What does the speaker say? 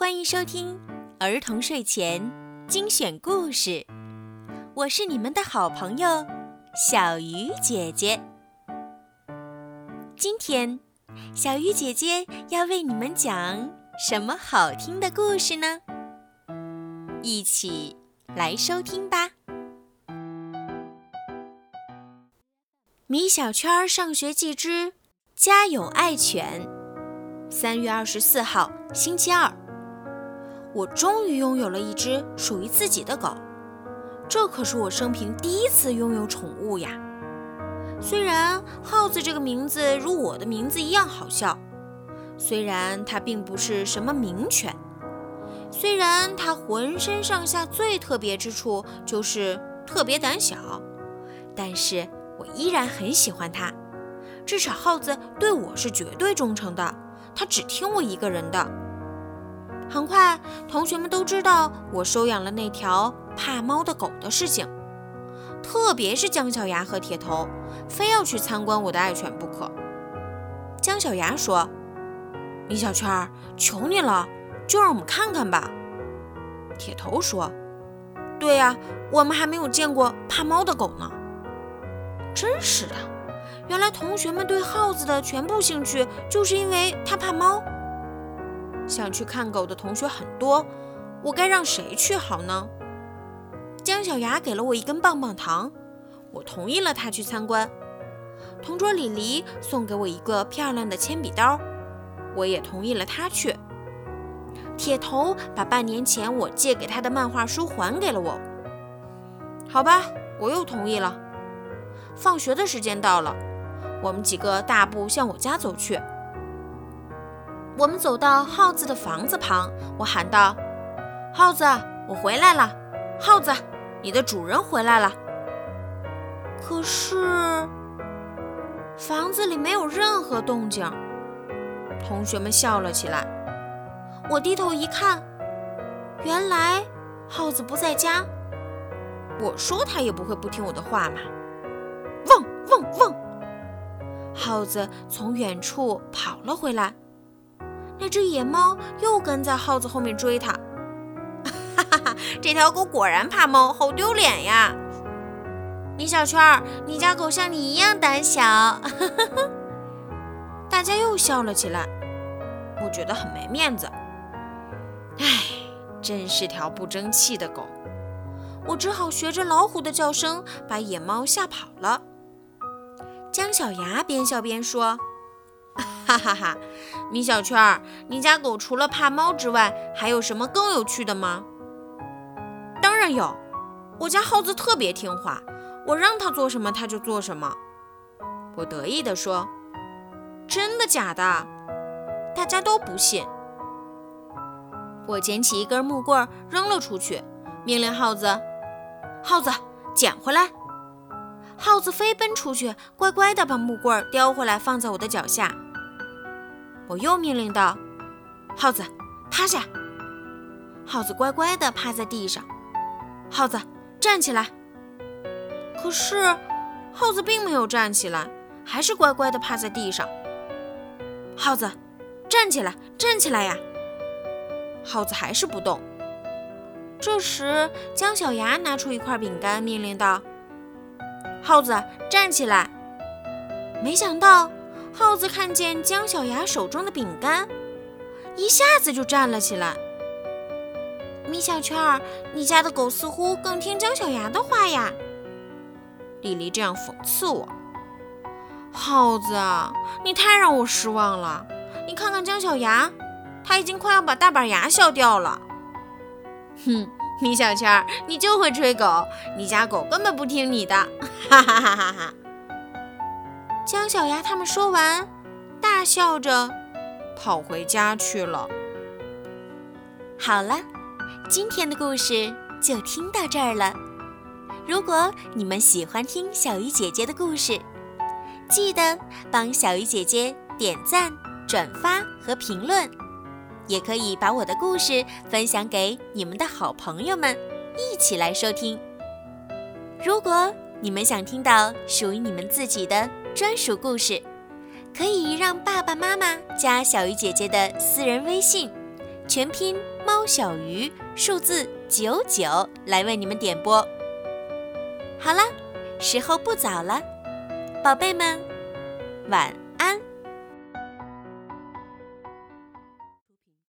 欢迎收听儿童睡前精选故事，我是你们的好朋友小鱼姐姐。今天，小鱼姐姐要为你们讲什么好听的故事呢？一起来收听吧。米小圈上学记之家有爱犬，三月二十四号，星期二。我终于拥有了一只属于自己的狗，这可是我生平第一次拥有宠物呀！虽然耗子这个名字如我的名字一样好笑，虽然它并不是什么名犬，虽然它浑身上下最特别之处就是特别胆小，但是我依然很喜欢它。至少耗子对我是绝对忠诚的，它只听我一个人的。很快，同学们都知道我收养了那条怕猫的狗的事情，特别是姜小牙和铁头，非要去参观我的爱犬不可。姜小牙说：“米小圈，求你了，就让我们看看吧。”铁头说：“对呀，我们还没有见过怕猫的狗呢。”真是的，原来同学们对耗子的全部兴趣，就是因为它怕猫。想去看狗的同学很多，我该让谁去好呢？姜小牙给了我一根棒棒糖，我同意了他去参观。同桌李黎送给我一个漂亮的铅笔刀，我也同意了他去。铁头把半年前我借给他的漫画书还给了我。好吧，我又同意了。放学的时间到了，我们几个大步向我家走去。我们走到耗子的房子旁，我喊道：“耗子，我回来了！耗子，你的主人回来了。”可是房子里没有任何动静。同学们笑了起来。我低头一看，原来耗子不在家。我说他也不会不听我的话嘛！汪汪汪！耗子从远处跑了回来。那只野猫又跟在耗子后面追它，哈哈哈！这条狗果然怕猫，好丢脸呀！米小圈，你家狗像你一样胆小，大家又笑了起来，我觉得很没面子。唉，真是条不争气的狗，我只好学着老虎的叫声把野猫吓跑了。姜小牙边笑边说。哈哈哈，米小圈，你家狗除了怕猫之外，还有什么更有趣的吗？当然有，我家耗子特别听话，我让它做什么它就做什么。我得意地说：“真的假的？”大家都不信。我捡起一根木棍扔了出去，命令耗子：“耗子，捡回来！”耗子飞奔出去，乖乖地把木棍叼回来，放在我的脚下。我又命令道：“耗子，趴下。”耗子乖乖地趴在地上。耗子，站起来。可是，耗子并没有站起来，还是乖乖地趴在地上。耗子，站起来，站起来呀！耗子还是不动。这时，姜小牙拿出一块饼干，命令道：“耗子，站起来。”没想到。耗子看见姜小牙手中的饼干，一下子就站了起来。米小圈儿，你家的狗似乎更听姜小牙的话呀。丽丽这样讽刺我。耗子，你太让我失望了。你看看姜小牙，他已经快要把大板牙笑掉了。哼，米小圈儿，你就会吹狗，你家狗根本不听你的。哈哈哈哈哈。姜小牙他们说完，大笑着跑回家去了。好了，今天的故事就听到这儿了。如果你们喜欢听小鱼姐姐的故事，记得帮小鱼姐姐点赞、转发和评论，也可以把我的故事分享给你们的好朋友们，一起来收听。如果你们想听到属于你们自己的，专属故事，可以让爸爸妈妈加小鱼姐姐的私人微信，全拼猫小鱼，数字九九，来为你们点播。好了，时候不早了，宝贝们，晚安。